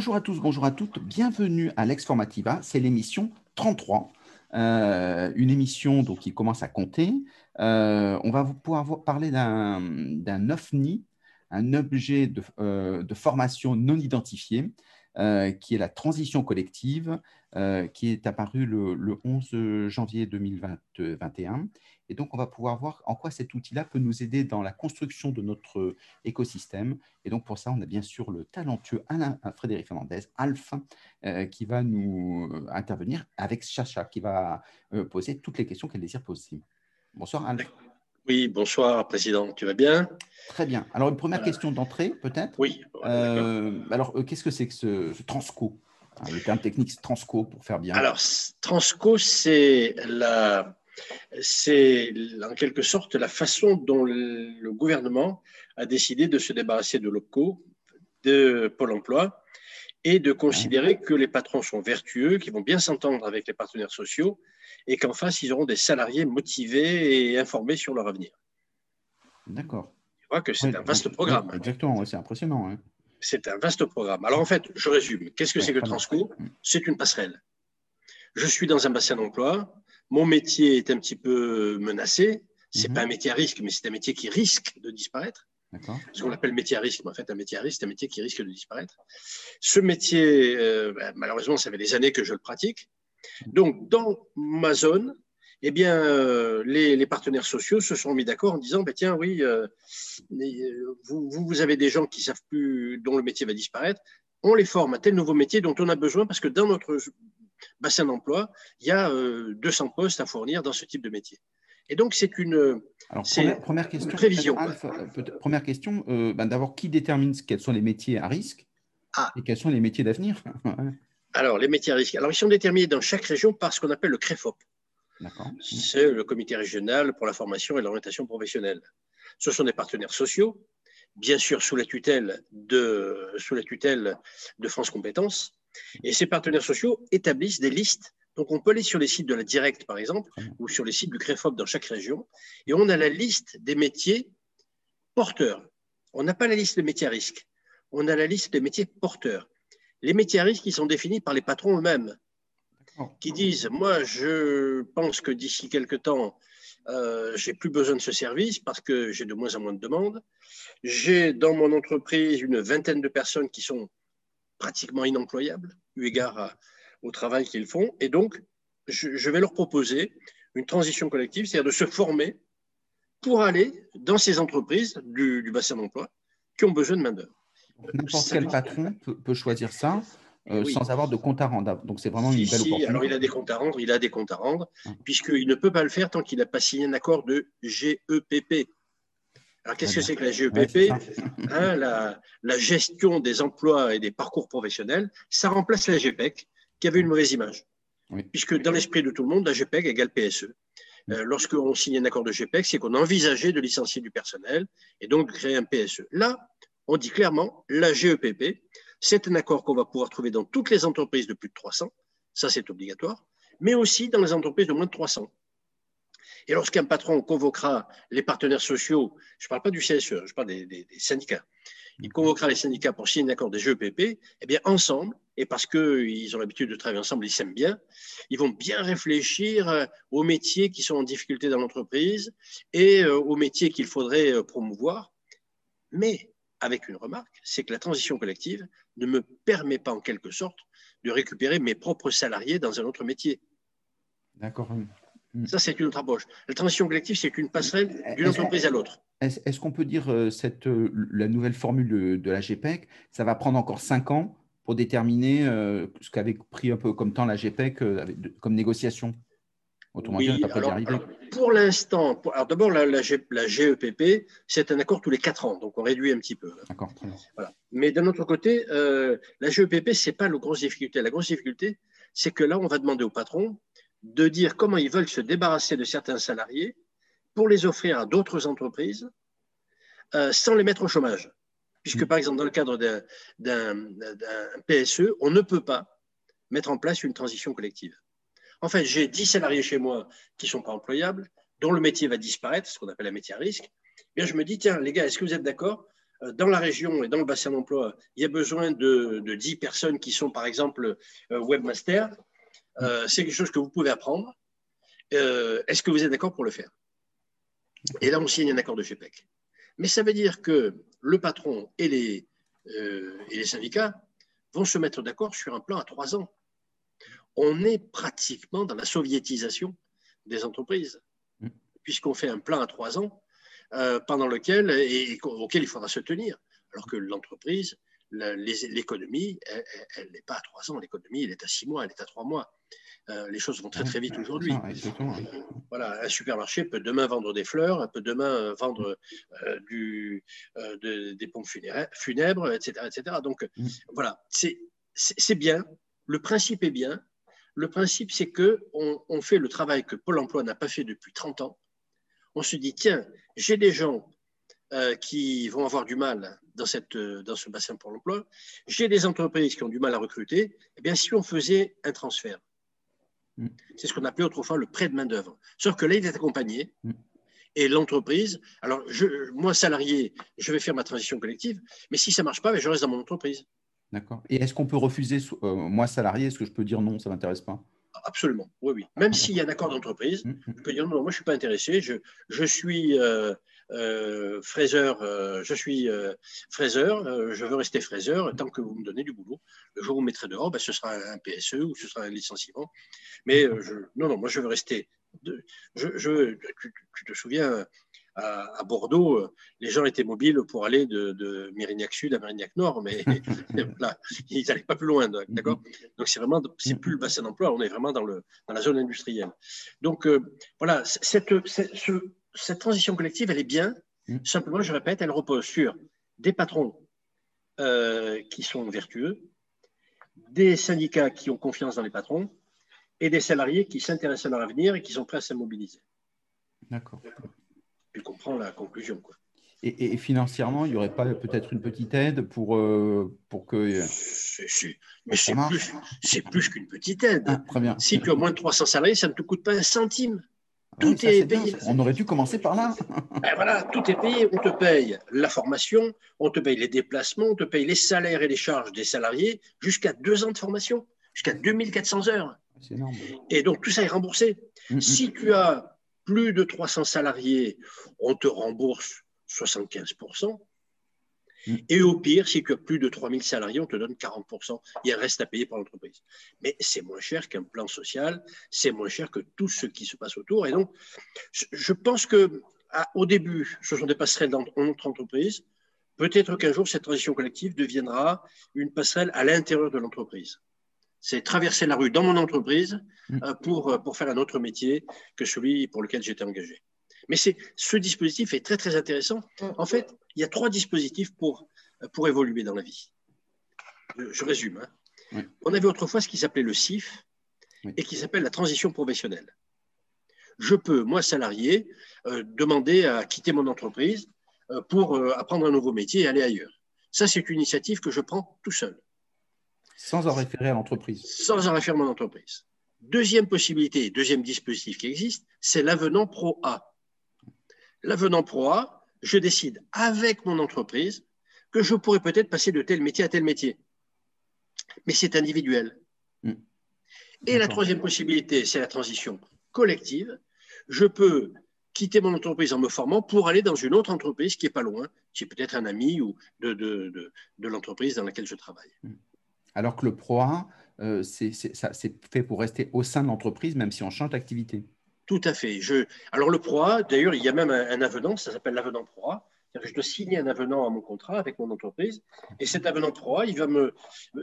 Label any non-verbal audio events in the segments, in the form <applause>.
bonjour à tous, bonjour à toutes, bienvenue à Lex Formativa, c'est l'émission 33, euh, une émission donc, qui commence à compter. Euh, on va pouvoir parler d'un OVNI, un objet euh, de, formation non identifié, qui est la transition collective, qui est apparu le, le 11 janvier 2021 et donc, on va pouvoir voir en quoi cet outil-là peut nous aider dans la construction de notre écosystème. Et donc, pour ça, on a bien sûr le talentueux Alain euh, Frédéric Fernandez, euh, qui va nous euh, intervenir avec Chacha, qui va poser toutes les questions qu'elle désire poser. Bonsoir, Alpha. Oui, bonsoir, Président. Tu vas bien? Très bien. Alors, une première question d'entrée, peut-être? Oui. alors, qu'est-ce que c'est que ce, Transco? Le terme technique, c'est Transco, pour faire bien. Alors, Transco, c'est la c'est en quelque sorte la façon dont le gouvernement a décidé de se débarrasser de locaux de Pôle emploi et de considérer que les patrons sont vertueux, qu'ils vont bien s'entendre avec les partenaires sociaux et qu'en face, ils auront des salariés motivés et informés sur leur avenir. D'accord. Je crois que c'est un vaste programme. exactement, c'est impressionnant. C'est un vaste programme. Alors en fait, je résume. Qu'est-ce que c'est que Transco? C'est une passerelle. Je suis dans un bassin d'emploi, mon métier est un petit peu menacé. Ce n'est mhm. pas un métier à risque, mais c'est un métier qui risque de disparaître. Ce qu'on appelle métier à risque, en fait, un métier à risque, c'est un métier qui risque de disparaître. Ce métier, euh, ben, malheureusement, ça fait des années que je le pratique. Donc, dans ma zone, eh bien, euh, les, partenaires sociaux se sont mis d'accord en disant, ben, tiens, oui, euh, vous, avez des gens qui savent plus, dont le métier va disparaître, on les forme à tel nouveau métier dont on a besoin parce que dans notre bassin d'emploi, il y a 200 euh, postes à fournir dans ce type de métier. Et donc, c'est une, première, question, prévision. Euh, première question, euh, ben, d'abord, qui détermine quels sont les métiers à risque ah. et quels sont les métiers d'avenir <laughs> Alors, les métiers à risque. Alors, ils sont déterminés dans chaque région par ce qu'on appelle le CREFOP. C'est le comité régional pour la formation et l'orientation professionnelle. Ce sont des partenaires sociaux, bien sûr sous la tutelle de, sous la tutelle de France Compétences, et ces partenaires sociaux établissent des listes. Donc, on peut aller sur les sites de la Directe, par exemple, ou sur les sites du CREFOP dans chaque région, et on a la liste des métiers porteurs. On n'a pas la liste des métiers à risque. On a la liste des métiers porteurs. Les métiers à risque, ils sont définis par les patrons eux-mêmes, qui disent Moi, je pense que d'ici quelques temps, euh, j'ai plus besoin de ce service parce que j'ai de moins en moins de demandes. J'ai dans mon entreprise une vingtaine de personnes qui sont pratiquement inemployables, eu égard au travail qu'ils font. Et donc, je, vais leur proposer une transition collective, c'est-à-dire de se former pour aller dans ces entreprises du, bassin d'emploi qui ont besoin de main-d'œuvre. N'importe quel patron peut, choisir ça euh, sans avoir de compte à rendre. Donc, c'est vraiment une belle opportunité. Alors, il a des comptes à rendre, il a des comptes à rendre, ah. puisqu'il ne peut pas le faire tant qu'il n'a pas signé un accord de GEPP, alors, qu'est-ce que c'est que la GEPP hein, la, gestion des emplois et des parcours professionnels, ça remplace la GPEC, qui avait une mauvaise image. Puisque dans l'esprit de tout le monde, la GPEC égale PSE. Euh, lorsqu'on signe un accord de GPEC, c'est qu'on envisageait de licencier du personnel et donc de créer un PSE. Là, on dit clairement, la GEPP, c'est un accord qu'on va pouvoir trouver dans toutes les entreprises de plus de 300, ça c'est obligatoire, mais aussi dans les entreprises de moins de 300. Et lorsqu'un patron convoquera les partenaires sociaux, je ne parle pas du CSE, je parle des, syndicats, il mhm. convoquera les syndicats pour signer un accord des GEPP, eh bien, ensemble, et parce qu'ils ont l'habitude de travailler ensemble, ils s'aiment bien, ils vont bien réfléchir euh, aux métiers qui sont en difficulté dans l'entreprise et euh, aux métiers qu'il faudrait euh, promouvoir. Mais avec une remarque, c'est que la transition collective ne me permet pas en quelque sorte de récupérer mes propres salariés dans un autre métier. D'accord. Mm. Ça, c'est une autre approche. La transition collective, c'est une passerelle d'une entreprise à l'autre. Est-ce qu'on peut dire cette, la nouvelle formule de, la GPEC, ça va prendre encore cinq ans pour déterminer euh, ce qu'avait pris un peu comme temps la GPEC comme négociation Autrement dit, on pas alors, pour l'instant, alors d'abord, la, la, GEPP, c'est un accord tous les quatre ans, donc on réduit un petit peu. D'accord, voilà. Mais d'un autre côté, la GEPP, ce n'est pas la grosse difficulté. La grosse difficulté, c'est que là, on va demander au patron de dire comment ils veulent se débarrasser de certains salariés pour les offrir à d'autres entreprises euh, sans les mettre au chômage. Puisque, par exemple, dans le cadre d'un PSE, on ne peut pas mettre en place une transition collective. En fait, j'ai 10 salariés chez moi qui ne sont pas employables, dont le métier va disparaître, ce qu'on appelle un métier à risque. Eh bien, je me dis, tiens, les gars, est-ce que vous êtes d'accord euh, dans la région et dans le bassin d'emploi, il y a besoin de, 10 personnes qui sont, par exemple, euh, webmasters. Euh, c'est quelque chose que vous pouvez apprendre. Est-ce que vous êtes d'accord pour le faire? Et là, on signe un accord de GPEC. Mais ça veut dire que le patron et les, et les syndicats vont se mettre d'accord sur un plan à trois ans. On est pratiquement dans la soviétisation des entreprises, mm. puisqu'on fait un plan à trois ans euh, pendant lequel et, auquel il faudra se tenir. Alors que l'entreprise, l'économie, elle n'est pas à trois ans. L'économie, elle est à six mois, elle est à trois mois. Euh, les choses vont très très vite aujourd'hui. Voilà, un supermarché peut demain vendre des fleurs, peut demain vendre euh, du, des pompes funèbres, etc., etc. Donc mm. voilà, c'est bien. Le principe est bien. Le principe, c'est que on fait le travail que Pôle Emploi n'a pas fait depuis 30 ans, on se dit, tiens, j'ai des gens euh, qui vont avoir du mal dans, cette, euh, dans ce bassin pour l'emploi, j'ai des entreprises qui ont du mal à recruter, eh bien, si on faisait un transfert. C'est ce qu'on appelait autrefois le prêt de main-d'œuvre. Sauf que là, il est accompagné. Mm. Et l'entreprise, alors je, moi salarié, je vais faire ma transition collective, mais si ça ne marche pas, ben, je reste dans mon entreprise. D'accord. Et est-ce qu'on peut refuser, euh, moi salarié, est-ce que je peux dire non, ça ne m'intéresse pas? Absolument, oui, oui. Même s'il y a un accord d'entreprise, mm, mm. je peux dire non, moi je ne suis pas intéressé, je, je suis euh, euh, euh, je suis fraiseur, je veux rester fraiseur tant que vous me donnez du boulot. Le jour où vous me mettrez dehors, ben, ce sera un PSE ou ce sera un licenciement. Mais je, non, non, moi je veux rester. je, je, tu, te souviens, à, Bordeaux, euh, les gens étaient mobiles pour aller de, Mérignac Sud à Mérignac Nord, mais <laughs> <laughs> là, ils n'allaient pas plus loin, d'accord? Donc c'est vraiment, c'est plus le bassin d'emploi, on est vraiment dans, le, dans la zone industrielle. Donc euh, voilà, cette, cette, transition collective, elle est bien. Mm. Simplement, je répète, elle repose sur des patrons euh, qui sont vertueux, des syndicats qui ont confiance dans les patrons et des salariés qui s'intéressent à leur avenir et qui sont prêts à se mobiliser. D'accord tu comprends la conclusion. Quoi. Et, financièrement, il n'y aurait pas peut-être une petite aide pour, euh, pour que. Mais c'est plus, plus qu'une petite aide. Ah, très bien. Si tu as moins de 300 salariés, ça ne te coûte pas un centime. Ah tout est, payé. On aurait dû commencer par là. Ben <laughs> voilà, tout est payé. On te paye la formation, on te paye les déplacements, on te paye les salaires et les charges des salariés jusqu'à deux ans de formation, jusqu'à 2400 heures. C'est énorme. Et donc tout ça est remboursé. Mm, mm. Si tu as plus de 300 salariés, on te rembourse 75%. Mm. Et au pire, si tu as plus de 3000 salariés, on te donne 40%. Il reste à payer par l'entreprise. Mais c'est moins cher qu'un plan social, c'est moins cher que tout ce qui se passe autour. Et donc, je pense que au début, ce sont des passerelles dans notre entreprise. Peut-être qu'un jour, cette transition collective deviendra une passerelle à l'intérieur de l'entreprise c'est traverser la rue dans mon entreprise mm. euh, pour, euh, pour faire un autre métier que celui pour lequel j'étais engagé. Mais ce dispositif est très, très intéressant. Mm. En fait, il y a trois dispositifs pour, euh, pour évoluer dans la vie. Je, résume. Hein. On avait autrefois ce qui s'appelait le CIF et qui s'appelle la transition professionnelle. Je peux, moi, salarié, demander à quitter mon entreprise pour apprendre un nouveau métier et aller ailleurs. Ça, c'est une initiative que je prends tout seul. Sans en référer à l'entreprise. Sans en référer à mon entreprise. Deuxième possibilité, deuxième dispositif qui existe, c'est l'avenant Pro A. L'avenant Pro A, je décide avec mon entreprise que je pourrais peut-être passer de tel métier à tel métier. Mais c'est individuel. Hmm. Et la troisième possibilité, c'est la transition collective. Je peux quitter mon entreprise en me formant pour aller dans une autre entreprise qui n'est pas loin, qui est peut-être un ami ou de, de, de l'entreprise dans laquelle je travaille. Hmm. Alors que le PROA, euh, c'est fait pour rester au sein de l'entreprise, même si on change d'activité. Tout à fait. Je... Alors le PROA, d'ailleurs, il y a même un, avenant, ça s'appelle l'avenant PROA. Je dois signer un avenant à mon contrat avec mon entreprise. Et cet avenant PROA, il va, me,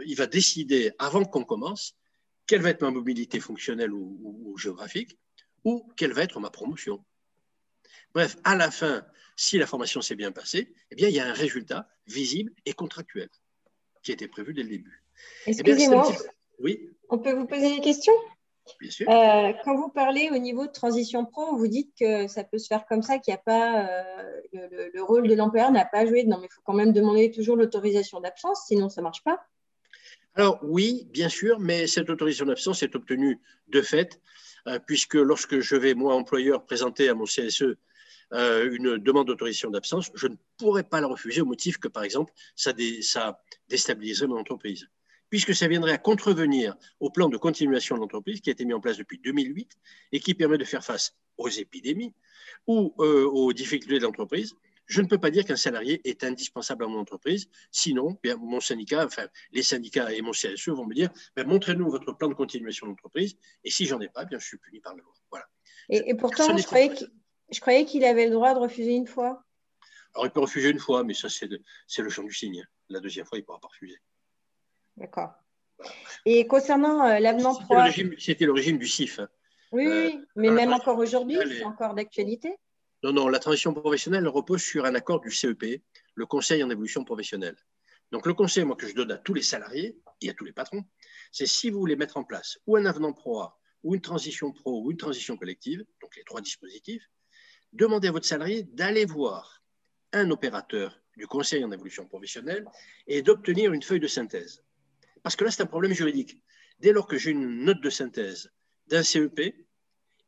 il va décider, avant qu'on commence, quelle va être ma mobilité fonctionnelle ou, géographique, ou quelle va être ma promotion. Bref, à la fin, si la formation s'est bien passée, eh bien, il y a un résultat visible et contractuel qui était prévu dès le début. Eh Excusez-moi. Oui. On peut vous poser des questions? Bien sûr. Euh, quand vous parlez au niveau de transition pro, vous dites que ça peut se faire comme ça, qu'il n'y a pas euh, le, rôle de l'employeur n'a pas joué. Non, mais il faut quand même demander toujours l'autorisation d'absence, sinon ça ne marche pas. Alors oui, bien sûr, mais cette autorisation d'absence est obtenue de fait, euh, puisque lorsque je vais, moi, employeur, présenter à mon CSE euh, une demande d'autorisation d'absence, je ne pourrais pas la refuser au motif que, par exemple, ça, ça déstabiliserait mon entreprise puisque ça viendrait à contrevenir au plan de continuation de l'entreprise qui a été mis en place depuis 2008 et qui permet de faire face aux épidémies ou euh, aux difficultés de l'entreprise je ne peux pas dire qu'un salarié est indispensable à mon entreprise. Sinon, bien, mon syndicat, enfin, les syndicats et mon CSE vont me dire ben, montrez-nous votre plan de continuation d'entreprise. Et si j'en ai pas, bien, je suis puni par la loi. Voilà. Et, pourtant, je croyais, qu'il avait le droit de refuser une fois. Alors, il peut refuser une fois, mais ça, c'est le champ du signe. La deuxième fois, il ne pourra pas refuser. D'accord. Et concernant euh, l'avenant 3. C'était le régime du CIF. Hein. Oui, oui, euh, mais même encore aujourd'hui, c'est encore d'actualité. Non, non, la transition professionnelle repose sur un accord du CEP, le Conseil en évolution professionnelle. Donc le conseil, moi, que je donne à tous les salariés et à tous les patrons, c'est si vous voulez mettre en place ou un avenant pro ou une transition pro, ou une transition collective, donc les trois dispositifs, demandez à votre salarié d'aller voir un opérateur du conseil en évolution professionnelle et d'obtenir une feuille de synthèse. Parce que là, c'est un problème juridique. Dès lors que j'ai une note de synthèse d'un CEP,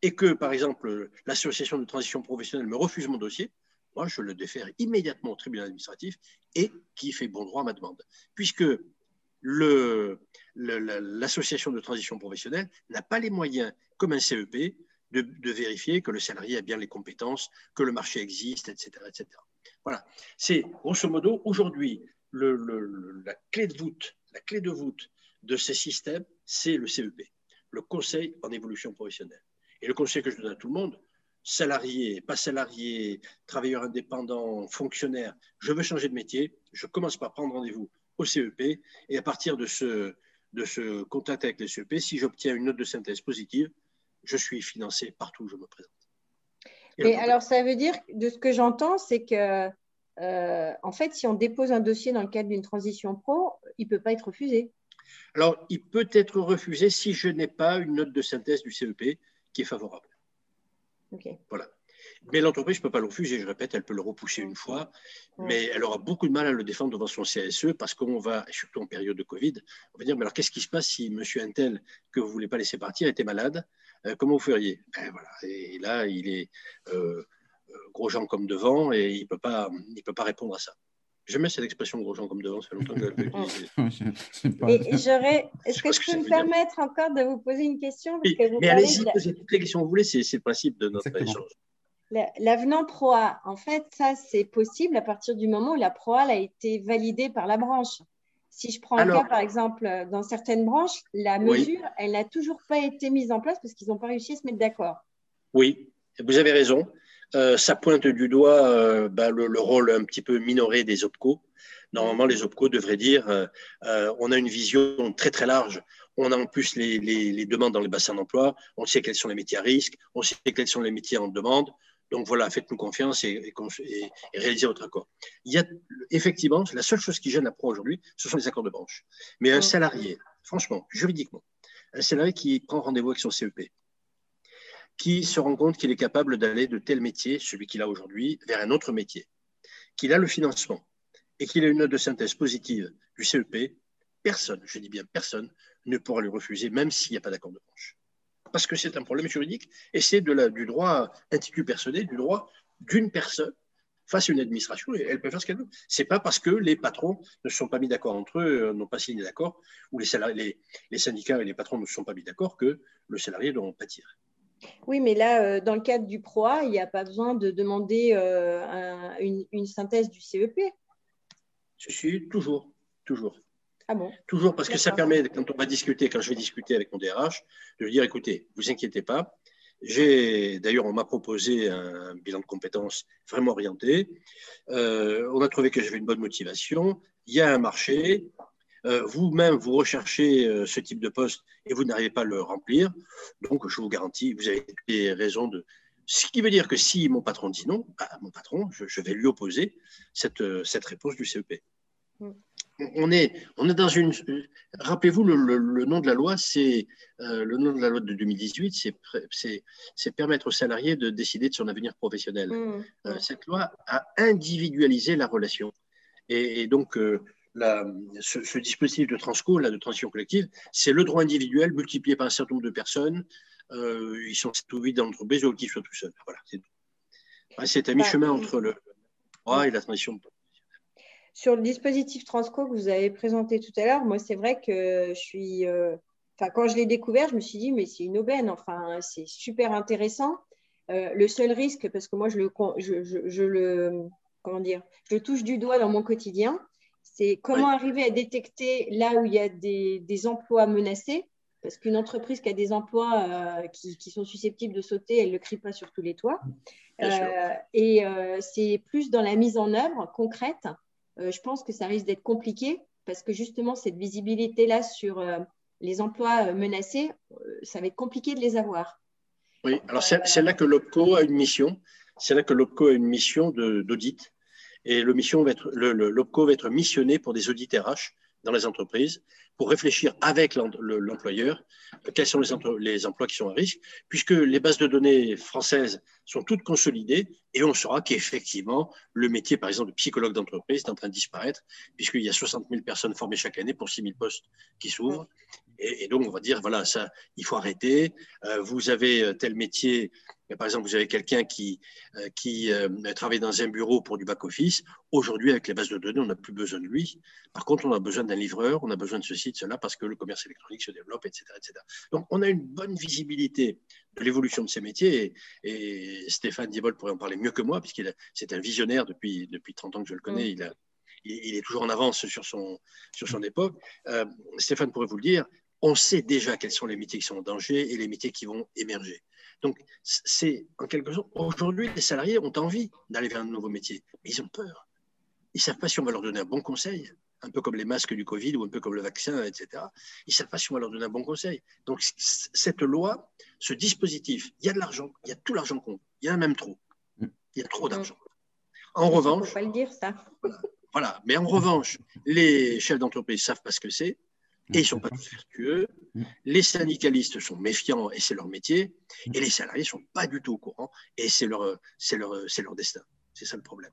et que, par exemple, l'association de transition professionnelle me refuse mon dossier, moi, je le défère immédiatement au tribunal administratif et qui fait bon droit à ma demande. Puisque l'association de transition professionnelle n'a pas les moyens, comme un CEP, de, vérifier que le salarié a bien les compétences, que le marché existe, etc. etc. Voilà. C'est, grosso modo, aujourd'hui, la clé de voûte, la clé de voûte de ces systèmes, c'est le CEP, le Conseil en évolution professionnelle. Et le conseil que je donne à tout le monde, salarié, pas salarié, travailleur indépendant, fonctionnaire, je veux changer de métier, je commence par prendre rendez-vous au CEP et à partir de ce, de ce contact avec le CEP, si j'obtiens une note de synthèse positive, je suis financé partout où je me présente. Et, alors, ça veut dire, de ce que j'entends, c'est que, euh, en fait, si on dépose un dossier dans le cadre d'une transition pro, il ne peut pas être refusé. Alors, il peut être refusé si je n'ai pas une note de synthèse du CEP qui est favorable. Voilà. Mais l'entreprise ne peut pas le refuser, je répète, elle peut le repousser une fois, mais elle aura beaucoup de mal à le défendre devant son CSE parce qu'on va, surtout en période de Covid, on va dire, mais alors qu'est-ce qui se passe si monsieur Intel, que vous ne voulez pas laisser partir, était malade euh, Comment vous feriez? Ben, voilà. Et là, il est euh, euh, gros gens comme devant et il ne peut, pas, peut pas répondre à ça. J'aime cette expression gros gens comme devant, ça fait longtemps que je l'ai utilisée. <laughs> Est-ce que, je peux me permettre encore de vous poser une question Mais allez-y, posez toutes les questions que vous voulez, c'est le principe de notre échange. L'avenant PROA, en fait, ça, c'est possible à partir du moment où la PROA a été validée par la branche. Si je prends un cas, par exemple, dans certaines branches, la mesure, elle n'a toujours pas été mise en place parce qu'ils n'ont pas réussi à se mettre d'accord. Oui, vous avez raison. Euh, ça pointe du doigt euh, bah, le, rôle un petit peu minoré des OPCO. Normalement, les OPCO devraient dire euh, on a une vision très très large. On a en plus les, demandes dans les bassins d'emploi. On sait quels sont les métiers à risque. On sait quels sont les métiers en demande. Donc voilà, faites-nous confiance et, réalisez votre accord. Il y a effectivement la seule chose qui gêne la pro aujourd'hui, ce sont les accords de branche. Mais un salarié, franchement, juridiquement, un salarié qui prend rendez-vous avec son CEP, qui se rend compte qu'il est capable d'aller de tel métier, celui qu'il a aujourd'hui, vers un autre métier, qu'il a le financement et qu'il a une note de synthèse positive du CEP, personne, je dis bien personne, ne pourra lui refuser, même s'il n'y a pas d'accord de branche. Parce que c'est un problème juridique et c'est du droit intitulé personnel, du droit d'une personne face à une administration et elle peut faire ce qu'elle veut. C'est pas parce que les patrons ne se sont pas mis d'accord entre eux, euh, n'ont pas signé d'accord, ou les, syndicats et les patrons ne se sont pas mis d'accord que le salarié doit en pâtir. Oui, mais là, euh, dans le cadre du PROA, il n'y a pas besoin de demander euh, une, synthèse du CEP. Je suis toujours, toujours. Ah bon? Toujours parce que ça permet, quand on va discuter, quand je vais discuter avec mon DRH, de lui dire écoutez, vous inquiétez pas. J'ai d'ailleurs, on m'a proposé un bilan de compétences vraiment orienté. Euh, on a trouvé que j'avais une bonne motivation. Il y a un marché. Euh, vous-même, vous recherchez euh, ce type de poste et vous n'arrivez pas à le remplir. Donc, je vous garantis, vous avez des raisons de... Ce qui veut dire que si mon patron dit non, bah, mon patron, je, vais lui opposer cette, euh, cette réponse du CEP. Mm. On est, on est dans une. Rappelez-vous, le, nom de la loi, c'est le nom de la loi de 2018, c'est permettre aux salariés de décider de son avenir professionnel. Mm. cette loi a individualisé la relation. Et, donc, ce, dispositif de transco, là, de transition collective, c'est le droit individuel multiplié par un certain nombre de personnes. Euh, ils sont tout vite dans l'entreprise ou qu'ils soient tout seuls. Voilà, c'est tout. c'est à mi-chemin bah, entre le droit et la transition sur le dispositif Transco que vous avez présenté tout à l'heure, moi, c'est vrai que je suis. Euh, quand je l'ai découvert, je me suis dit, mais c'est une aubaine. Enfin, c'est super intéressant. Euh, le seul risque, parce que moi, je le, je, le, comment dire, je touche du doigt dans mon quotidien, c'est comment arriver à détecter là où il y a des, emplois menacés? Parce qu'une entreprise qui a des emplois euh, qui, qui, sont susceptibles de sauter, elle ne le crie pas sur tous les toits. et c'est plus dans la mise en œuvre concrète euh, je pense que ça risque d'être compliqué parce que justement, cette visibilité-là sur euh, les emplois euh, menacés, ça va être compliqué de les avoir. Oui, alors c'est là que l'OPCO a une mission. C'est là que l'OPCO a une mission d'audit. Et le mission va être, l'OPCO va être missionné pour des audits RH dans les entreprises pour réfléchir avec l'employeur quels sont les, emplois qui sont à risque, puisque les bases de données françaises sont toutes consolidées et on saura qu'effectivement, le métier, par exemple, de psychologue d'entreprise est en train de disparaître, puisqu'il y a 60 000 personnes formées chaque année pour 6 000 postes qui s'ouvrent. Et, donc, on va dire, voilà, ça, il faut arrêter. Euh, vous avez euh, tel métier par exemple, vous avez quelqu'un qui, euh, qui euh, travaille dans un bureau pour du back-office. Aujourd'hui, avec les bases de données, on n'a plus besoin de lui. Par contre, on a besoin d'un livreur, on a besoin de ceci, de cela, parce que le commerce électronique se développe, etc. etc. Donc, on a une bonne visibilité de l'évolution de ces métiers. Et, Stéphane Diebol pourrait en parler mieux que moi, puisqu'il c'est un visionnaire depuis, depuis 30 ans que je le connais. Il, a, il, est toujours en avance sur son, sur son époque. Euh, Stéphane pourrait vous le dire, on sait déjà quels sont les métiers qui sont en danger et les métiers qui vont émerger. Donc, c'est en quelque sorte, aujourd'hui, les salariés ont envie d'aller vers un nouveau métier, mais ils ont peur. Ils ne savent pas si on va leur donner un bon conseil, un peu comme les masques du Covid ou un peu comme le vaccin, etc. Ils ne savent pas si on va leur donner un bon conseil. Donc, cette loi, ce dispositif, il y a de l'argent, il y a tout l'argent compte, il y en a même trop. Il y a trop d'argent. En revanche. Il ne faut pas le dire, ça. Voilà. Mais en revanche, les chefs d'entreprise savent pas ce que c'est et ils ne sont pas tous vertueux. Les syndicalistes sont méfiants et c'est leur métier, et les salariés ne sont pas du tout au courant et c'est leur, leur, leur destin. C'est ça le problème.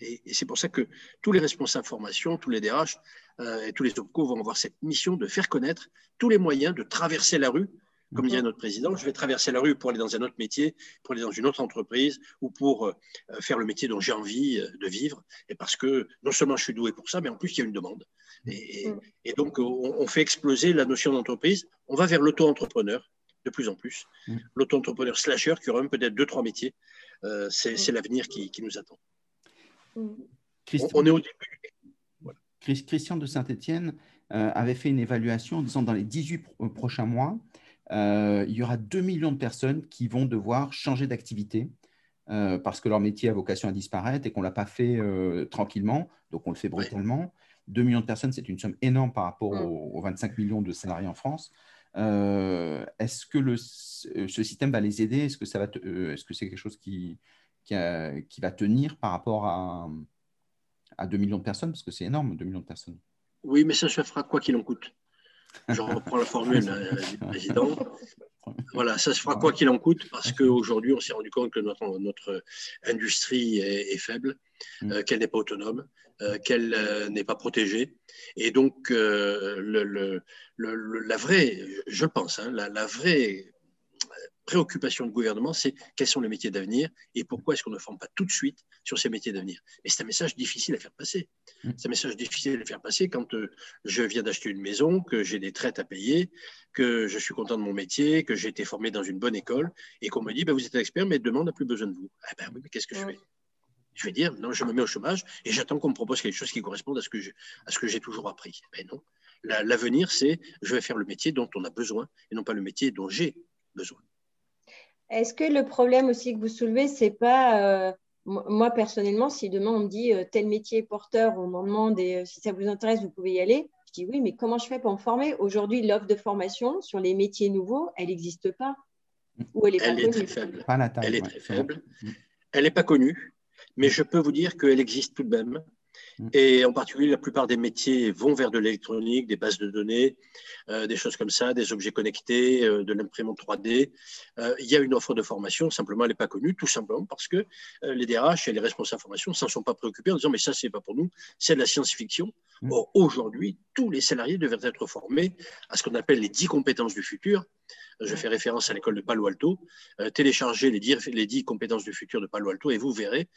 Et, c'est pour ça que tous les responsables formation, tous les DRH euh, et tous les OPCO vont avoir cette mission de faire connaître tous les moyens de traverser la rue comme disait notre président, je vais traverser la rue pour aller dans un autre métier, pour aller dans une autre entreprise ou pour euh, faire le métier dont j'ai envie euh, de vivre. Et parce que non seulement je suis doué pour ça, mais en plus il y a une demande. Et, mm. donc on, fait exploser la notion d'entreprise. On va vers l'auto-entrepreneur de plus en plus. Mm. L'auto-entrepreneur slasher qui aura même peut-être deux, trois métiers. Euh, c'est l'avenir qui, nous attend. On, est au début. Christian de Saint-Etienne avait fait une évaluation en disant dans les 18 prochains mois, euh, il y aura 2 millions de personnes qui vont devoir changer d'activité euh, parce que leur métier a vocation à disparaître et qu'on ne l'a pas fait euh, tranquillement, donc on le fait brutalement. 2 millions de personnes, c'est une somme énorme par rapport mm. aux, 25 millions de salariés en France. Est-ce que le, ce système va les aider? Est-ce que c'est -ce que c'est quelque chose qui, qui, qui, va tenir par rapport à, à 2 millions de personnes? Parce que c'est énorme, 2 millions de personnes. Oui, mais ça se fera quoi qu'il en coûte. Je reprends la formule euh, du <laughs> président. Voilà, ça se fera quoi qu'il en coûte, parce qu'aujourd'hui, on s'est rendu compte que notre, notre industrie est, faible, mm. euh, qu'elle n'est pas autonome, euh, qu'elle n'est pas protégée. Et donc, le, le, la vraie, je pense, hein, la, la, vraie préoccupation du gouvernement, c'est quels sont les métiers d'avenir et pourquoi est-ce qu'on ne forme pas tout de suite sur ces métiers d'avenir. Et c'est un message difficile à faire passer. Mm. C'est un message difficile à faire passer quand euh, je viens d'acheter une maison, que j'ai des traites à payer, que je suis content de mon métier, que j'ai été formé dans une bonne école et qu'on me dit, bah, vous êtes un expert, mais demain, on n'a plus besoin de vous. Ah ben oui, mais qu'est-ce que je fais? Je vais dire, non, je me mets au chômage et j'attends qu'on me propose quelque chose qui corresponde à ce que, j'ai toujours appris. Mais non, l'avenir, c'est je vais faire le métier dont on a besoin et non pas le métier dont j'ai besoin. Est-ce que le problème aussi que vous soulevez, c'est pas, euh, moi personnellement, si demain on me dit euh, tel métier est porteur, on m'en demande et euh, si ça vous intéresse, vous pouvez y aller, je dis oui, mais comment je fais pour me former? Aujourd'hui, l'offre de formation sur les métiers nouveaux, elle n'existe pas. Ou elle est, elle est très faible. elle est très faible. Elle n'est pas connue, mais je peux vous dire qu'elle existe tout de même. Mm. Et en particulier, la plupart des métiers vont vers de l'électronique, des bases de données, euh, des choses comme ça, des objets connectés, euh, de l'imprimante 3D. Euh, il y a une offre de formation, simplement, elle n'est pas connue, tout simplement parce que les DRH et les responsables de formation ne s'en sont pas préoccupés en disant mais ça, c'est pas pour nous, c'est de la science-fiction. Mm. Or, aujourd'hui, tous les salariés devraient être formés à ce qu'on appelle les 10 compétences du futur. Je fais référence à l'école de Palo Alto. téléchargez les 10, les 10 compétences du futur de Palo Alto et vous verrez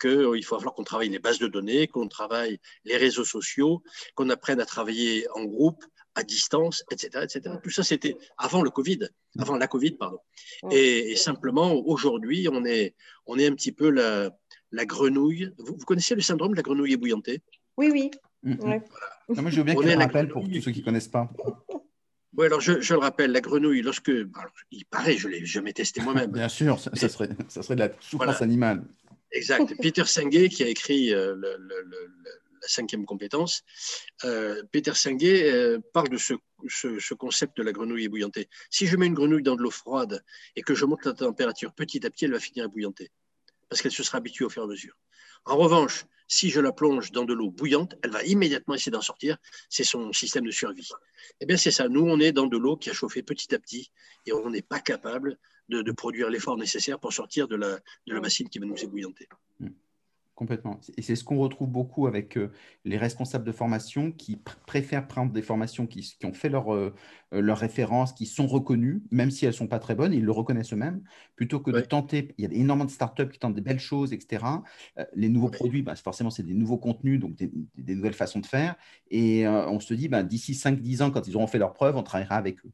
qu'il faut falloir qu'on travaille les bases de données, qu'on travaille les réseaux sociaux, qu'on apprenne à travailler en groupe, à distance, etc., etc. Tout ça, c'était avant le Covid, avant la Covid, pardon. Et, simplement, aujourd'hui, on est, on est un petit peu la, la grenouille. Vous, connaissez le syndrome de la grenouille ébouillantée? Oui, oui. Moi, je veux bien qu'on le rappelle pour tous ceux qui ne connaissent pas. Oui, alors je, je, le rappelle, la grenouille, lorsque. il paraît, je ne l'ai jamais testé <laughs> moi-même. Bien sûr, ça, serait, ça serait de la souffrance animale. Exact. <laughs> Peter Senge, qui a écrit euh, le, la cinquième compétence, euh, Peter Senge euh, parle de ce, ce, concept de la grenouille ébouillantée. Si je mets une grenouille dans de l'eau froide et que je monte la température petit à petit, elle va finir ébouillantée parce qu'elle se sera habituée au fur et à mesure. En revanche, si je la plonge dans de l'eau bouillante, elle va immédiatement essayer d'en sortir. C'est son système de survie. Eh bien, c'est ça. Nous, on est dans de l'eau qui a chauffé petit à petit et on n'est pas capable de, produire l'effort nécessaire pour sortir de la, de machine qui va nous ébouillanter. Hmm. Complètement. Et c'est ce qu'on retrouve beaucoup avec euh, les responsables de formation qui préfèrent prendre des formations qui, ont fait leur, euh, euh, leur référence, qui sont reconnues, même si elles ne sont pas très bonnes, ils le reconnaissent eux-mêmes, plutôt que de tenter. Il y a énormément de startups qui tentent des belles choses, etc. les nouveaux produits, bah, forcément, c'est des nouveaux contenus, donc des, nouvelles façons de faire. Et on se dit, bah, d'ici 5-10 ans, quand ils auront fait leurs preuves, on travaillera avec eux.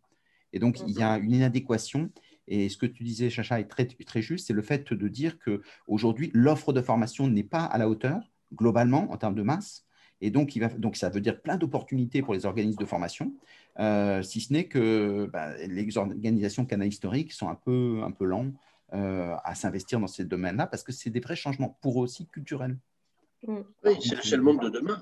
Et donc, il y a une inadéquation. Et ce que tu disais, Chacha, est très, très juste, c'est le fait de dire qu'aujourd'hui, l'offre de formation n'est pas à la hauteur, globalement, en termes de masse. Et donc, il va, donc ça veut dire plein d'opportunités pour les organismes de formation, euh, si ce n'est que bah, les organisations canal historiques sont un peu, un peu lents euh, à s'investir dans ces domaines-là parce que c'est des vrais changements pour eux aussi culturels. Oui, c'est le monde de demain.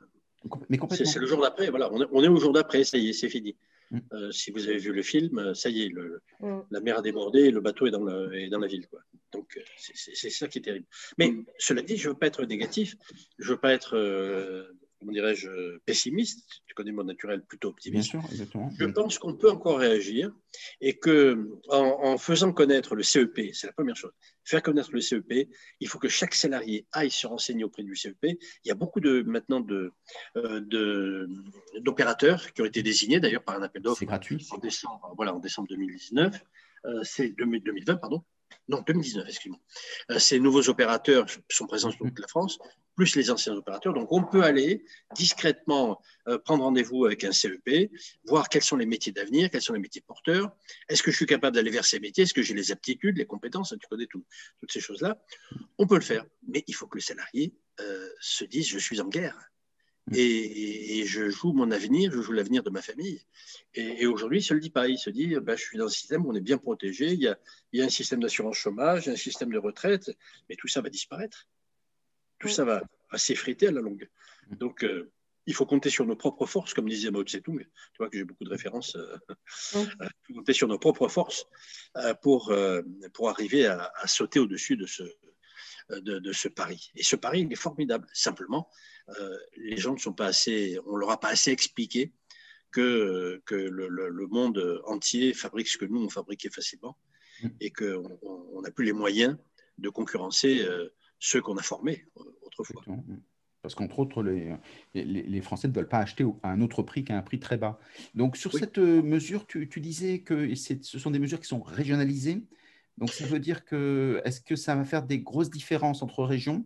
Mais C'est le jour d'après, voilà, on est, on est au jour d'après, ça y est, c'est fini. Mm. Euh, si vous avez vu le film, euh, ça y est, le, mm. la mer a débordé, le bateau est dans, le, dans la ville. Quoi. Donc, euh, c'est ça qui est terrible. Mais cela dit, je ne veux pas être négatif, je ne veux pas être comment dirais-je, pessimiste, tu connais mon naturel plutôt optimiste. Bien sûr, exactement. Je pense qu'on peut encore réagir et que en, faisant connaître le CEP, c'est la première chose, faire connaître le CEP, il faut que chaque salarié aille se renseigner auprès du CEP. Il y a beaucoup de maintenant de, euh, d'opérateurs qui ont été désignés d'ailleurs par un appel d'offres. C'est gratuit. En décembre, voilà, en décembre 2019. Euh, c'est 2020, pardon non, 2019, excusez-moi. Euh, ces nouveaux opérateurs sont présents sur toute la France, plus les anciens opérateurs. Donc, on peut aller discrètement euh, prendre rendez-vous avec un CEP, voir quels sont les métiers d'avenir, quels sont les métiers porteurs. Est-ce que je suis capable d'aller vers ces métiers? Est-ce que j'ai les aptitudes, les compétences? Tu connais toutes ces choses-là. On peut le faire, mais il faut que le salarié euh, se dise je suis en guerre. Et, je joue mon avenir, je joue l'avenir de ma famille. Et, aujourd'hui, il se le dit pas. Il se dit, bah, je suis dans un système où on est bien protégé. Il y a, il y a un système d'assurance chômage, un système de retraite, mais tout ça va disparaître. Tout ça va, s'effriter à la longue. Mm. Donc, euh, il faut compter sur nos propres forces, comme disait Mao Tse-tung. Tu vois que j'ai beaucoup de références. Euh, euh <laughs> compter sur nos propres forces pour, pour arriver à, sauter au-dessus de ce, de, de, ce pari. Et ce pari, il est formidable. Simplement, euh, les gens ne sont pas assez, on leur a pas assez expliqué que, que le, monde entier fabrique ce que nous on fabriquait facilement mm. et qu'on n'a plus les moyens de concurrencer euh, ceux qu'on a formés euh, autrefois. Mm. Parce qu'entre autres, les, les, Français ne veulent pas acheter à un autre prix qu'à un prix très bas. Donc, sur cette mesure, tu, tu disais que ce sont des mesures qui sont régionalisées. Donc, ça veut dire que, est-ce que ça va faire des grosses différences entre régions?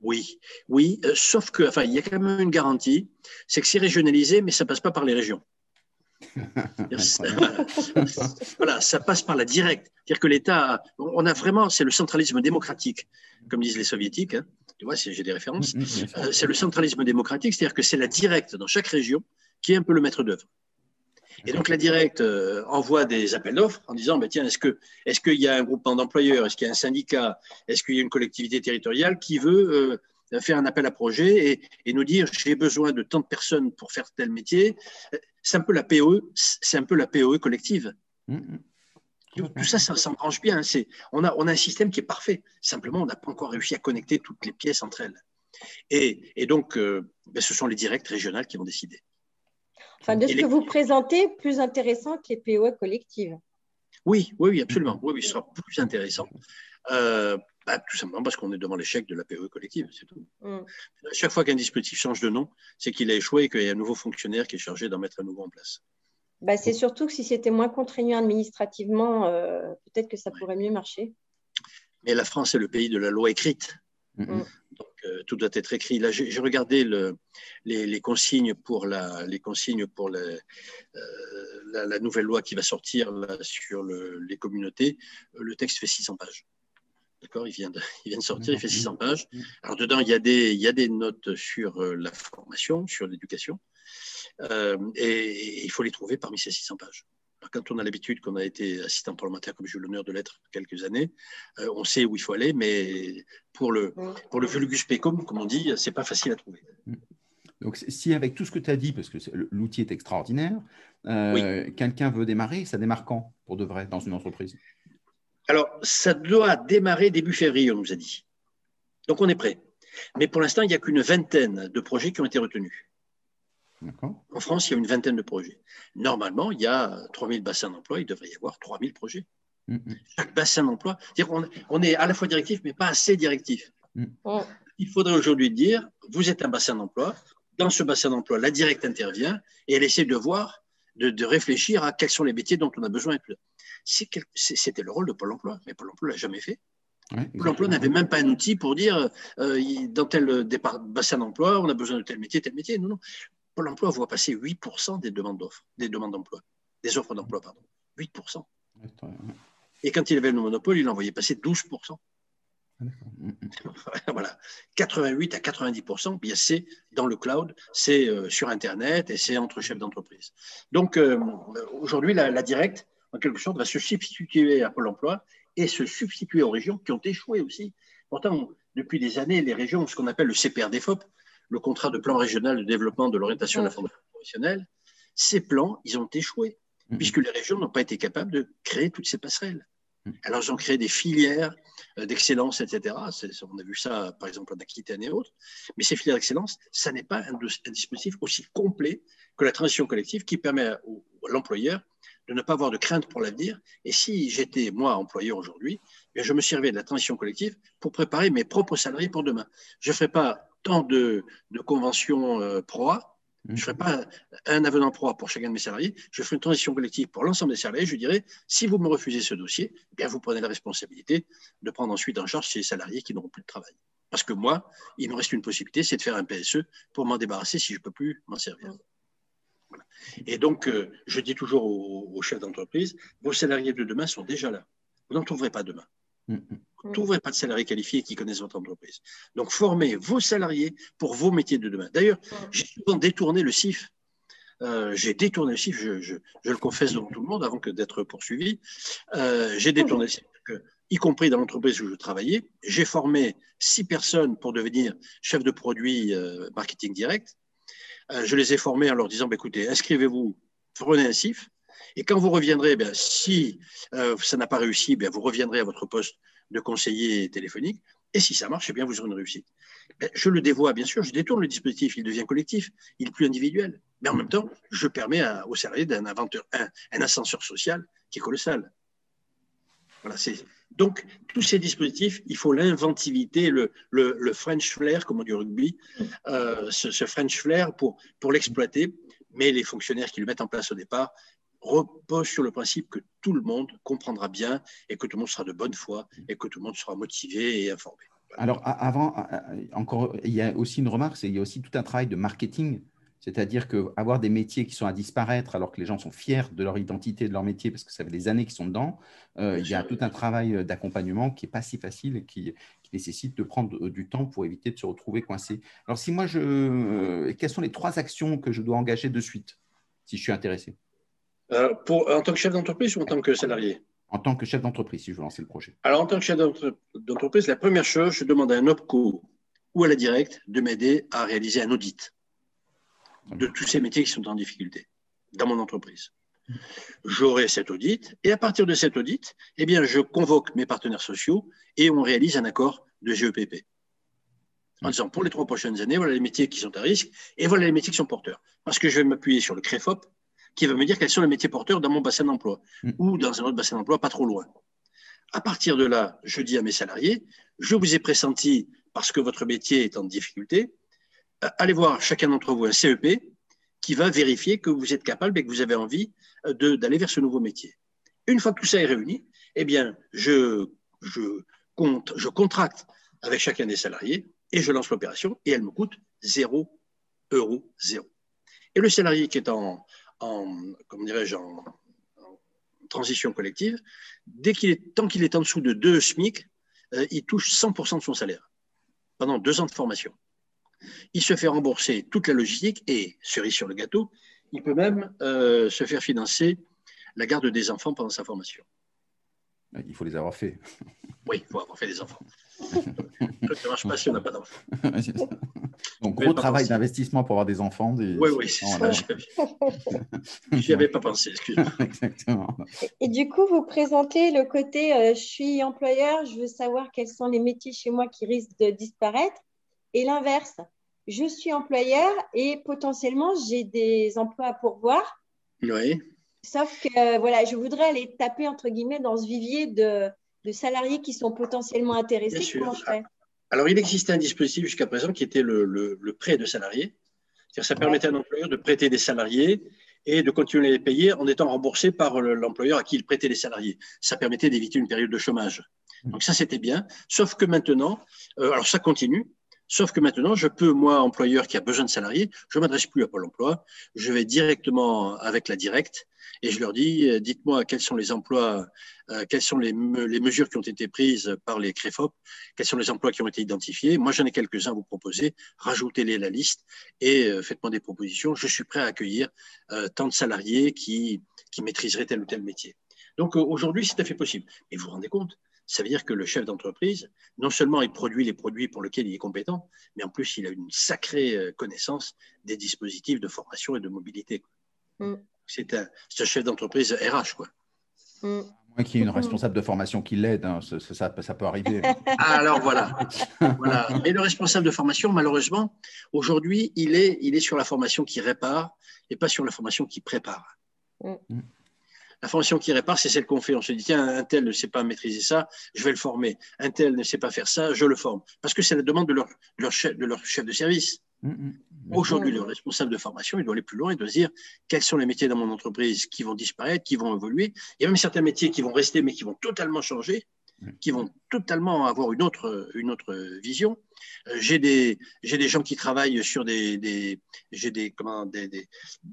Oui, oui, euh, sauf que, enfin, il y a quand même une garantie, c'est que c'est régionalisé, mais ça passe pas par les régions. <laughs> <laughs> voilà, ça passe par la directe. C'est-à-dire que l'État, on a vraiment, c'est le centralisme démocratique, comme disent les soviétiques. Hein. Tu vois, j'ai des références. Mm, mm, euh, c'est le centralisme démocratique, c'est-à-dire que c'est la directe dans chaque région qui est un peu le maître d'œuvre. Et donc la directe euh, envoie des appels d'offres en disant bah, tiens, est-ce qu'il est qu'il y a un groupement d'employeurs, est-ce qu'il y a un syndicat, est-ce qu'il y a une collectivité territoriale qui veut euh, faire un appel à projet et, et nous dire j'ai besoin de tant de personnes pour faire tel métier? C'est un peu la POE, c'est un peu la POE collective. Mmh, mmh. Tout, ça, ça s'embranche bien. Hein. On a, on a un système qui est parfait. Simplement, on n'a pas encore réussi à connecter toutes les pièces entre elles. Et, et donc, euh, ben, ce sont les directs régionales qui vont décider. Enfin, de ce que vous présentez, plus intéressant que les POE collectives. Oui, oui, oui, absolument. Oui, oui, ce sera plus intéressant. Euh, bah, tout simplement parce qu'on est devant l'échec de la POE collective, c'est tout. Mm. Chaque fois qu'un dispositif change de nom, c'est qu'il a échoué et qu'il y a un nouveau fonctionnaire qui est chargé d'en mettre un nouveau en place. bah, C'est surtout que si c'était moins contraignant administrativement, euh, peut-être que ça pourrait mieux marcher. Mais la France est le pays de la loi écrite. Mm. Donc, euh, tout doit être écrit. Là, j'ai regardé le, les, consignes pour la, les consignes pour euh, la, nouvelle loi qui va sortir sur les communautés. Le texte fait 600 pages. D'accord? Il, vient de, <laughs> il vient de sortir, il fait 600 pages. Alors, dedans, il y a des, il y a des notes sur la formation, sur l'éducation. Euh, et, il faut les trouver parmi ces 600 pages. Quand on a l'habitude qu'on a été assistant parlementaire, comme j'ai eu l'honneur de l'être quelques années, euh, on sait où il faut aller, mais pour le, pour le vulgus pecum, comme on dit, c'est pas facile à trouver. Donc, si avec tout ce que tu as dit, parce que l'outil est extraordinaire, euh, quelqu'un veut démarrer, ça démarre quand, pour de vrai, dans une entreprise? Alors, ça doit démarrer début février, on nous a dit. Donc, on est prêt. Mais pour l'instant, il n'y a qu'une vingtaine de projets qui ont été retenus. En France, il y a une vingtaine de projets. Normalement, il y a 3000 bassins d'emploi, il devrait y avoir 3000 projets. Mm, mm. Chaque bassin d'emploi, on, on est à la fois directif, mais pas assez directif. Mm. Il faudrait aujourd'hui dire, vous êtes un bassin d'emploi, dans ce bassin d'emploi, la directe intervient et elle essaie de voir, de, réfléchir à quels sont les métiers dont on a besoin. C'était le rôle de Pôle emploi, mais Pôle emploi ne l'a jamais fait. Pôle emploi n'avait même pas un outil pour dire, euh, dans tel départ, bassin d'emploi, on a besoin de tel métier, tel métier. Non, non. Pôle emploi voit passer 8% des demandes d'offres, des demandes d'emploi, des offres d'emploi, pardon. 8%. Et quand il avait le monopole, il en voyait passer 12%. Ah, <laughs> voilà. 88 à 90%, bien c'est dans le cloud, c'est euh, sur Internet et c'est entre chefs d'entreprise. Donc euh, aujourd'hui, la, la directe, en quelque sorte, va se substituer à Pôle emploi et se substituer aux régions qui ont échoué aussi. Pourtant, depuis des années, les régions ont ce qu'on appelle le CPRDFOP, le contrat de plan régional de développement de l'orientation de la formation professionnelle, ces plans, ils ont échoué, puisque les régions n'ont pas été capables de créer toutes ces passerelles. Mm. Alors, ils ont créé des filières euh, d'excellence, etc. On a vu ça, par exemple, en Aquitaine et autres. Mais ces filières d'excellence, ça n'est pas un, dispositif aussi complet que la transition collective qui permet à l'employeur de ne pas avoir de crainte pour l'avenir. Et si j'étais, moi, employeur aujourd'hui, eh je me servais de la transition collective pour préparer mes propres salariés pour demain. Je ne ferai pas tant de, conventions euh, proa. Je ne ferai pas un avenant proa pour chacun de mes salariés. Je ferai une transition collective pour l'ensemble des salariés. Je dirais, si vous me refusez ce dossier, eh bien vous prenez la responsabilité de prendre ensuite en charge ces salariés qui n'auront plus de travail. Parce que moi, il me reste une possibilité, c'est de faire un PSE pour m'en débarrasser si je ne peux plus m'en servir. Et donc, euh, je dis toujours aux chefs d'entreprise, vos salariés de demain sont déjà là. Vous n'en trouverez pas demain. Mm, mm. Trouverez pas de salariés qualifiés qui connaissent votre entreprise. Donc, formez vos salariés pour vos métiers de demain. D'ailleurs, j'ai souvent détourné le CIF. Euh, j'ai détourné le CIF, je, le confesse devant tout le monde avant que d'être poursuivi. Euh, j'ai détourné le CIF, y compris dans l'entreprise où je travaillais. J'ai formé six personnes pour devenir chef de produit euh, marketing direct. je les ai formés en leur disant bah, écoutez, inscrivez-vous, prenez un CIF. Et quand vous reviendrez, bien, si ça n'a pas réussi, bien, vous reviendrez à votre poste de conseiller téléphonique. Et si ça marche, eh bien, vous aurez une réussite. Ben, je le dévoie, bien sûr, je détourne le dispositif, il devient collectif, il est plus individuel. Mais en même temps, je permets aux salariés d'un inventeur, un, ascenseur social qui est colossal. Voilà. Donc, tous ces dispositifs, il faut l'inventivité, le, French flair, comme on dit au rugby, euh, ce, French flair pour l'exploiter. Mais les fonctionnaires qui le mettent en place au départ, repose sur le principe que tout le monde comprendra bien et que tout le monde sera de bonne foi et que tout le monde sera motivé et informé. Alors, avant, encore, il y a aussi une remarque, c'est il y a aussi tout un travail de marketing. C'est-à-dire qu'avoir des métiers qui sont à disparaître alors que les gens sont fiers de leur identité, de leur métier, parce que ça fait des années qu'ils sont dedans, euh, il y a tout un travail d'accompagnement qui n'est pas si facile et qui, nécessite de prendre euh, du temps pour éviter de se retrouver coincé. Alors, si moi, je, euh, quelles sont les trois actions que je dois engager de suite si je suis intéressé? Euh, pour, en tant que chef d'entreprise ou en tant que salarié? En tant que chef d'entreprise, si je veux lancer le projet. Alors, en tant que chef d'entreprise, la première chose, je demande à un OPCO ou à la directe de m'aider à réaliser un audit de tous ces métiers qui sont en difficulté dans mon entreprise. J'aurai cet audit et à partir de cet audit, eh bien, je convoque mes partenaires sociaux et on réalise un accord de GEPP. En disant, pour les trois prochaines années, voilà les métiers qui sont à risque et voilà les métiers qui sont porteurs. Parce que je vais m'appuyer sur le CREFOP, qui va me dire quels sont les métiers porteurs dans mon bassin d'emploi mm. ou dans un autre bassin d'emploi pas trop loin. À partir de là, je dis à mes salariés, je vous ai pressenti parce que votre métier est en difficulté, euh, allez voir chacun d'entre vous un CEP qui va vérifier que vous êtes capable et que vous avez envie euh, d'aller vers ce nouveau métier. Une fois que tout ça est réuni, eh bien, je, je, compte, je contracte avec chacun des salariés et je lance l'opération et elle me coûte 0 euros, 0. Et le salarié qui est en, en comment dirais-je, en, transition collective, dès qu'il est, tant qu'il est en dessous de 2 SMIC, euh, il touche 100% de son salaire pendant deux ans de formation. Il se fait rembourser toute la logistique et, cerise sur le gâteau, il peut même euh, se faire financer la garde des enfants pendant sa formation. Il faut les avoir fait. Oui, il faut avoir fait des enfants. Ça ne marche pas si on n'a pas d'enfants. <laughs> Donc, gros travail d'investissement pour avoir des enfants. Oui, oui, c'est ça. Je n'y avais pas pensé, excuse-moi. <laughs> Exactement. Et du coup, vous présentez le côté euh, je suis employeur, je veux savoir quels sont les métiers chez moi qui risquent de disparaître. Et l'inverse, je suis employeur et potentiellement j'ai des emplois à pourvoir. Oui. Sauf que voilà, je voudrais aller taper entre guillemets dans ce vivier de, salariés qui sont potentiellement intéressés. Comment je fais Alors, il existait un dispositif jusqu'à présent qui était le, prêt de salariés. ça permettait à un employeur de prêter des salariés et de continuer à les payer en étant remboursé par l'employeur à qui il prêtait les salariés. Ça permettait d'éviter une période de chômage. Donc ça, c'était bien. Sauf que maintenant, euh, alors ça continue, Sauf que maintenant, je peux, moi, employeur qui a besoin de salariés, je m'adresse plus à Pôle emploi, je vais directement avec la directe et je leur dis, euh, dites-moi quels sont les emplois, euh, quelles sont les, mesures qui ont été prises par les CREFOP, quels sont les emplois qui ont été identifiés. Moi, j'en ai quelques-uns à vous proposer, rajoutez-les à la liste et euh, faites-moi des propositions. Je suis prêt à accueillir tant de salariés qui, qui maîtriseraient tel ou tel métier. Donc aujourd'hui, c'est tout à fait possible. Mais vous vous rendez compte, ça veut dire que le chef d'entreprise, non seulement il produit les produits pour lesquels il est compétent, mais en plus il a une sacrée euh, connaissance des dispositifs de formation et de mobilité. Mm. C'est un, chef d'entreprise RH, quoi. Mm. Moins qu'il y ait une responsable de formation qui l'aide, hein, ça, ça, peut arriver. <laughs> Ah, alors voilà. voilà. Mais le responsable de formation, malheureusement, aujourd'hui, il est, il est sur la formation qui répare et pas sur la formation qui prépare. Mm. La formation qui répare, c'est celle qu'on fait. On se dit, tiens, un tel ne sait pas maîtriser ça, je vais le former. Un tel ne sait pas faire ça, je le forme. Parce que c'est la demande de leur, chef, de leur chef de service. Mm, mm. Aujourd'hui, le responsable de formation, il doit aller plus loin, il doit se dire quels sont les métiers dans mon entreprise qui vont disparaître, qui vont évoluer. Il y a même certains métiers qui vont rester, mais qui vont totalement changer, mm. qui vont totalement avoir une autre, une autre vision. Euh, j'ai des, des gens qui travaillent sur des, des j'ai des, comment, des, des,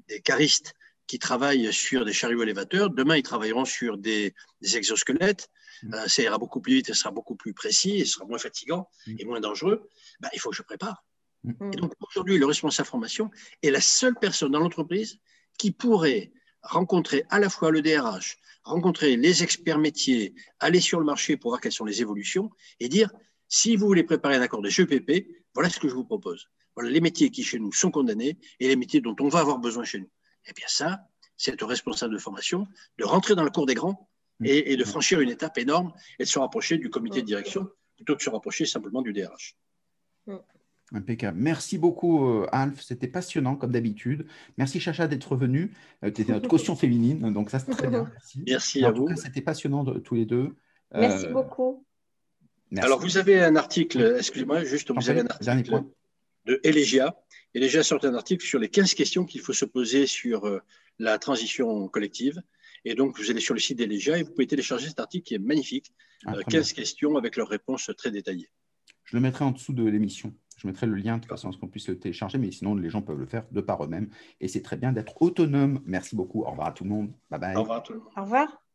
des caristes qui travaillent sur des chariots élévateurs. Demain, ils travailleront sur des, exosquelettes. Mm. Euh, ça ira beaucoup plus vite, ça sera beaucoup plus précis, et ce sera moins fatigant mm. et moins dangereux. Ben, il faut que je prépare. Mm. Et donc, aujourd'hui, le responsable formation est la seule personne dans l'entreprise qui pourrait rencontrer à la fois le DRH, rencontrer les experts métiers, aller sur le marché pour voir quelles sont les évolutions et dire si vous voulez préparer un accord de GPP, voilà ce que je vous propose. Voilà les métiers qui chez nous sont condamnés et les métiers dont on va avoir besoin chez nous. Eh bien ça, c'est au responsable de formation de rentrer dans la cour des grands et, de franchir une étape énorme et de se rapprocher du comité de direction plutôt que de se rapprocher simplement du DRH. Impeccable. Merci beaucoup, euh, Alf. C'était passionnant, comme d'habitude. Merci, Chacha, d'être venu. Euh, tu étais notre caution <laughs> féminine, donc ça, c'est très bien. Merci, à vous. C'était passionnant de, tous les deux. Merci euh, beaucoup. Alors, vous avez un article, excusez-moi, juste, vous avez un article de Elegia il a déjà sorti un article sur les 15 questions qu'il faut se poser sur euh, la transition collective. Et donc, vous allez sur le site d'Elégia et vous pouvez télécharger cet article qui est magnifique. 15 ah, euh, questions avec leurs réponses très détaillées. Je le mettrai en dessous de l'émission. Je mettrai le lien de façon à ce qu'on puisse le télécharger, mais sinon, les gens peuvent le faire de par eux-mêmes. Et c'est très bien d'être autonome. Merci beaucoup. Au revoir à tout le monde. Bye bye. Au revoir à tout le monde. Au revoir.